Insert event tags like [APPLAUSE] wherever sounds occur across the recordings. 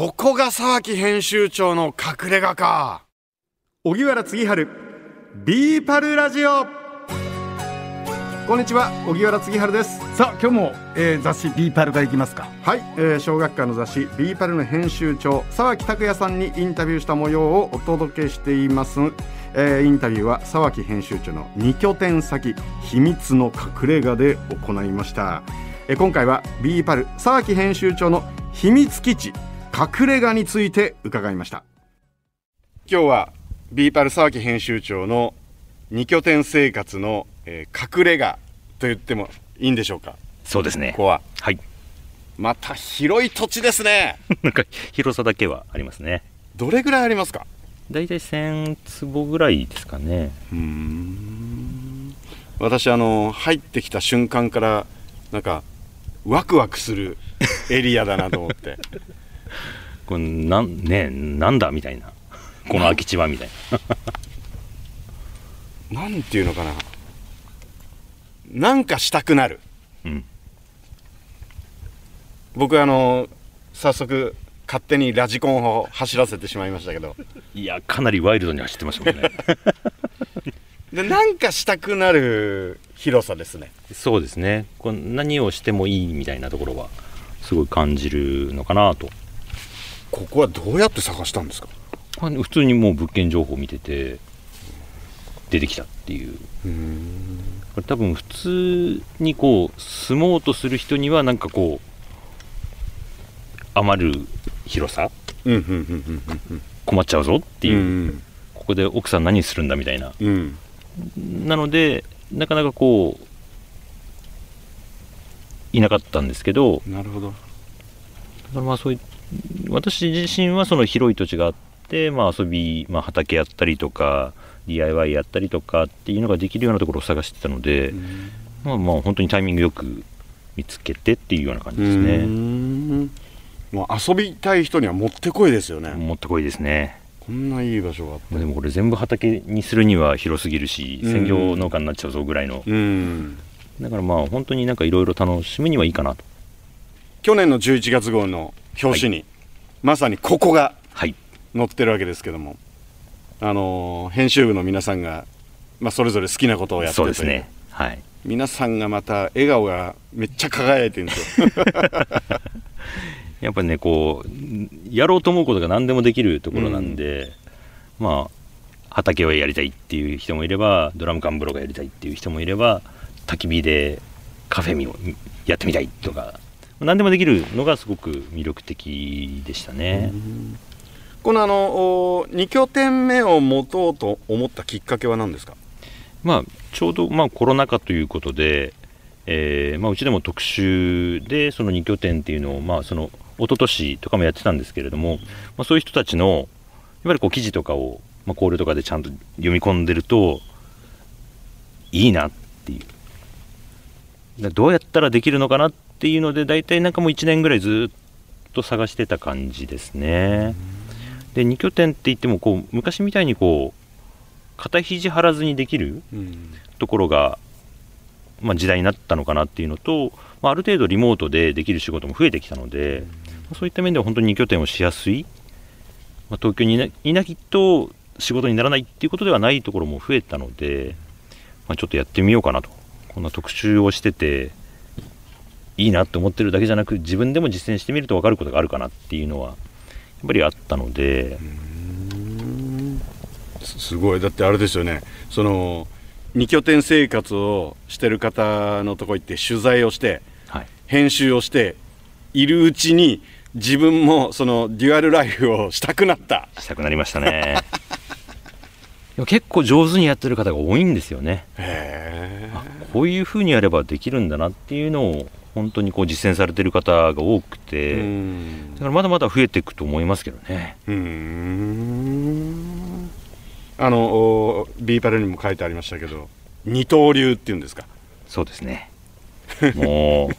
ここが沢木編集長の隠れ家か。荻原次春 BE-PAL ラジオ。こんにちは荻原次春です。さあ今日も、えー、雑誌 BE-PAL からいきますか。はい、えー、小学館の雑誌 BE-PAL の編集長沢木拓也さんにインタビューした模様をお届けしています。えー、インタビューは沢木編集長の2拠点先秘密の隠れ家で行いました、えー、今回は BE-PAL沢木編集長の秘密基地隠れ家について伺いました。今日は BE-PAL沢木編集長の2拠点生活の、えー、隠れ家と言ってもいいんでしょうか？そうですね。ここは。はい。また広い土地ですね。[LAUGHS] なんか広さだけはありますね。どれぐらいありますか？大体1000坪ぐらいですかね。うん。私あの入ってきた瞬間からなんかワクワクするエリアだなと思って [LAUGHS] これなんねなんだみたいな。[LAUGHS] この空き地はみたいな。[LAUGHS] なんていうのかな。なんかしたくなる、うん、僕あの早速勝手にラジコンを走らせてしまいましたけど。いやかなりワイルドに走ってましたもんね。でなんかしたくなる広さですね。そうですね。こう何をしてもいいみたいなところはすごい感じるのかなとここはどうやって探したんですか？普通にもう物件情報を見てて出てきたっていう。これ多分普通にこう住もうとする人にはなんかこう余る広さ、困っちゃうぞっていう、ここで奥さん何するんだみたいな、うん、なのでなかなかこういなかったんですけど。なるほど。まあそういう私自身はその広い土地があって、まあ、遊び、まあ、畑やったりとか DIY やったりとかっていうのができるようなところを探してたので、うん、まあまあ本当にタイミングよく見つけてっていうような感じですね。もう遊びたい人にはもってこいですよね。もってこいですね。こんないい場所があって。でもこれ全部畑にするには広すぎるし専業農家になっちゃうぞぐらいの、うん、だからまあ本当になんかいろいろ楽しむにはいいかなと去年の11月号の表紙に、はい、まさにここが載ってるわけですけども、はい、あの編集部の皆さんが、まあ、それぞれ好きなことをやってね。はい。皆さんがまた笑顔がめっちゃ輝いてるんですよ。[LAUGHS] やっぱりねこうやろうと思うことが何でもできるところなんで、うん、まあ畑をやりたいっていう人もいればドラム缶風呂がやりたいっていう人もいれば焚き火でカフェをやってみたいとか何でもできるのがすごく魅力的でしたね。このあの2拠点目を持とうと思ったきっかけは何ですか、まあ、ちょうど、まあ、コロナ禍ということで、えーまあ、うちでも特集でその2拠点っていうのを、まあ、その一昨年とかもやってたんですけれども、まあ、そういう人たちのいわゆるこう記事とかを、まあ、交流とかでちゃんと読み込んでるといいなっていうどうやったらできるのかなっていうので大体なんかもう1年ぐらいずっと探してた感じですね。で2拠点って言ってもこう昔みたいにこう肩肘張らずにできるところが、まあ、時代になったのかなっていうのと、まあ、ある程度リモートでできる仕事も増えてきたので、そういった面では本当に2拠点をしやすい、まあ、東京にいないと仕事にならないっていうことではないところも増えたので、まあ、ちょっとやってみようかなと。こんな特集をしてていいなって思ってるだけじゃなく自分でも実践してみると分かることがあるかなっていうのはやっぱりあったので。すごい。だってあれですよね。その2拠点生活をしてる方のとこ行って取材をして、はい、編集をしているうちに自分もそのデュアルライフをしたくなった。したくなりましたね。[LAUGHS] 結構上手にやってる方が多いんですよね。こういうふうにやればできるんだなっていうのを本当にこう実践されてる方が多くてだからまだまだ増えていくと思いますけどね。あのビーパルにも書いてありましたけど二刀流っていうんですか？そうですね。も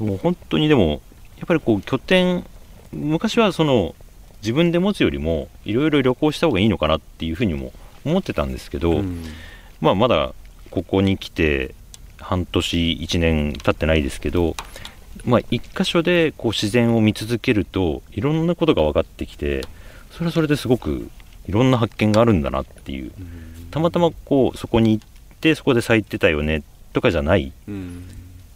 う [LAUGHS] もう本当にでもやっぱりこう拠点昔はその自分で持つよりもいろいろ旅行した方がいいのかなっていうふうにも思ってたんですけど、うん、まあまだここに来て半年1年経ってないですけどまあ、一箇所でこう自然を見続けるといろんなことが分かってきてそれはそれですごくいろんな発見があるんだなっていう。たまたまこうそこに行ってそこで咲いてたよねとかじゃない。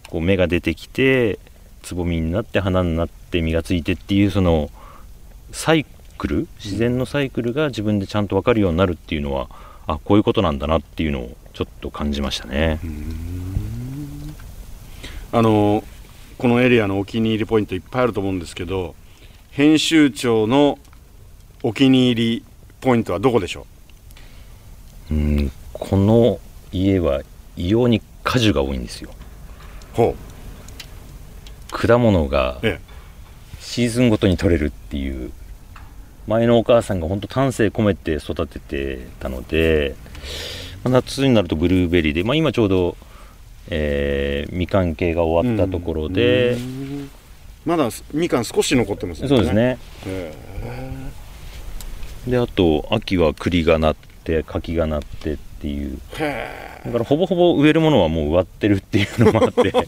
こう芽が出てきてつぼみになって花になって実がついてっていうそのサイクル自然のサイクルが自分でちゃんと分かるようになるっていうのはあこういうことなんだなっていうのをちょっと感じましたね。あのこのエリアのお気に入りポイントいっぱいあると思うんですけど編集長のお気に入りポイントはどこでしょう？んこの家は異様に果樹が多いんですよ。う。ほ果物がシーズンごとに取れるっていう前のお母さんが本当丹精込めて育ててたので、まあ夏になるとブルーベリーで、まあ、今ちょうど、えーみかん系が終わったところで、うん。まだみかん少し残ってますそうですね。えであと秋は栗がなって柿がなってっていう。だからほぼほぼ植えるものはもう植わってるっていうのもあって。[LAUGHS]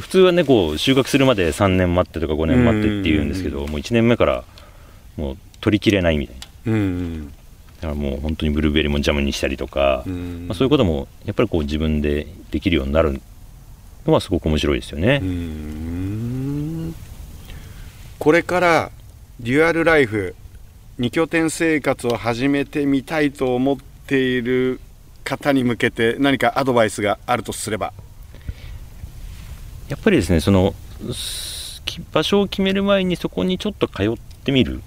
普通はねこう収穫するまで3年待ってとか5年待ってっていうんですけどもう1年目からもう取りきれないみたいな。だからもう本当にブルーベリーもジャムにしたりとか、うん。まあ、そういうこともやっぱりこう自分でできるようになるのはすごく面白いですよね。う。ん。これからデュアルライフ二拠点生活を始めてみたいと思っている方に向けて何かアドバイスがあるとすれば。やっぱりですねその場所を決める前にそこにちょっと通ってみる。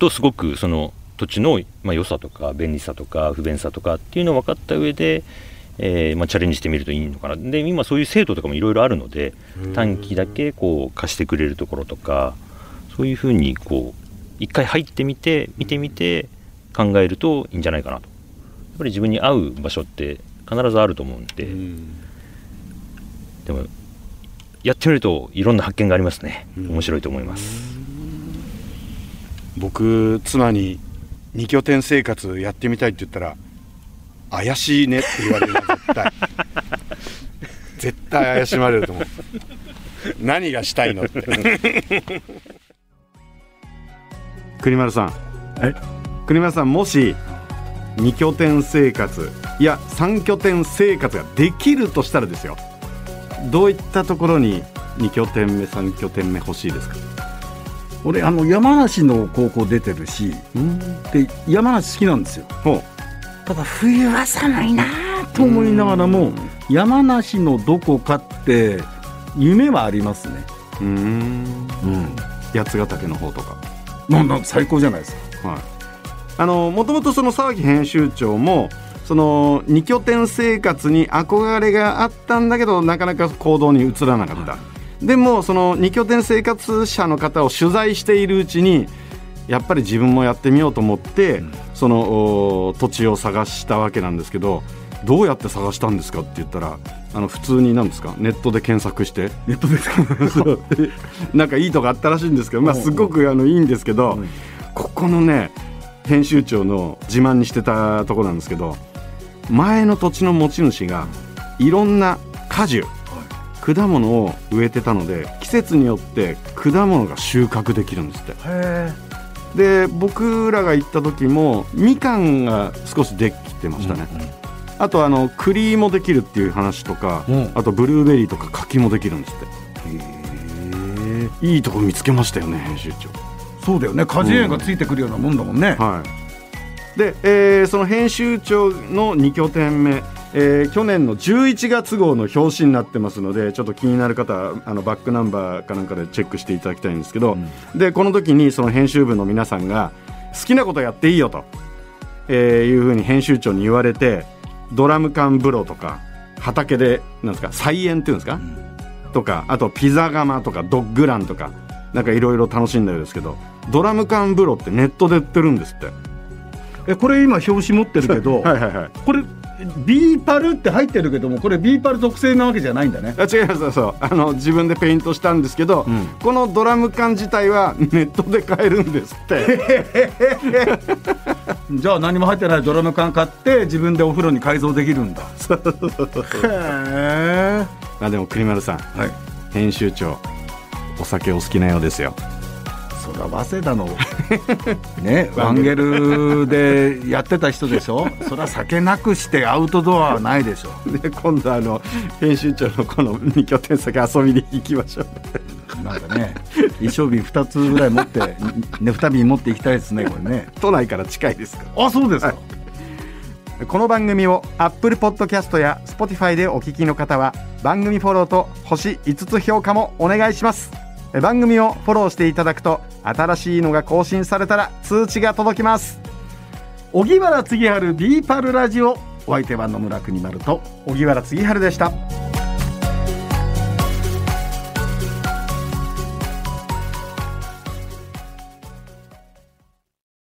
とすごくその土地のまあ良さとか便利さとか不便さとかっていうのを分かった上で、えーまあ、チャレンジしてみるといいのかな。で今そういう制度とかもいろいろあるので短期だけこう貸してくれるところとかそういうふうにこう一回入ってみて見てみて考えるといいんじゃないかなと。やっぱり自分に合う場所って必ずあると思うんで、でもやってみるといろんな発見がありますね。面白いと思います、僕妻に二拠点生活やってみたいって言ったら怪しいねって言われるの絶対。[LAUGHS] 絶対怪しまれると思う。何がしたいのって国丸さん。え？国丸さんもし二拠点生活いや三拠点生活ができるとしたらですよ。どういったところに二拠点目三拠点目欲しいですか？俺あの山梨の高校出てるしで山梨好きなんですよ。ただ冬は寒いなと思いながらも山梨のどこかって夢はありますね。うーん。うん。八ヶ岳の方とかなんだ最高じゃないですか。はい、あのもともとその沢木編集長もその二拠点生活に憧れがあったんだけどなかなか行動に移らなかった、でもその二拠点生活者の方を取材しているうちにやっぱり自分もやってみようと思って、そのお土地を探したわけなんですけどどうやって探したんですかって言ったらあの普通に何ですか？ネットで検索して。ネットですかなんかいいとこあったらしいんですけど、まあ、すごくあのいいんですけど、ここのね編集長の自慢にしてたところなんですけど前の土地の持ち主がいろんな果樹果物を植えてたので季節によって果物が収穫できるんですって。へで僕らが行った時もみかんが少しできてましたね、あとあの栗もできるっていう話とか、うん。あとブルーベリーとか柿もできるんですって。え。いいとこ見つけましたよね編集長。そうだよね。果樹園がついてくるようなもんだもんね、はい、で、えーその編集長の2拠点目、えー去年の11月号の表紙になってますのでちょっと気になる方はあのバックナンバーかなんかでチェックしていただきたいんですけど、でこの時にその編集部の皆さんが好きなことやっていいよと、えーいうふうに編集長に言われてドラム缶風呂とか畑でなんですか菜園っていうんですか、とかあとピザ窯とかドッグランとかなんかいろいろ楽しんだようですけどドラム缶風呂ってネットで売ってるんですって。えこれ今表紙持ってるけど、[LAUGHS] はいはいはい。これ BE-PALって入ってるけどもこれ BE-PAL特製なわけじゃないんだね。あ違いますそうそう。あの自分でペイントしたんですけど、ん。このドラム缶自体はネットで買えるんですって。じゃあ何も入ってないドラム缶買って自分でお風呂に改造できるんだ。へえ。あでも栗丸さん。はい。編集長。お酒お好きなようですよそら早稲田の [LAUGHS] ねワンゲルでやってた人でしょ？そら酒なくしてアウトドアはないでしょ？で [LAUGHS] 今度あの編集長のこの2拠点先遊びに行きましょうなんかね衣装瓶2つぐらい持ってね2瓶持っていきたいですねこれね。都内から近いですか。らあそうですか、この番組を Apple Podcast や Spotify でお聞きの方は番組フォローと星5つ評価もお願いします。え番組をフォローしていただくと新しいのが更新されたら通知が届きます。荻原次春ビーパルラジオ。お相手は野村国丸と。荻原次春でした。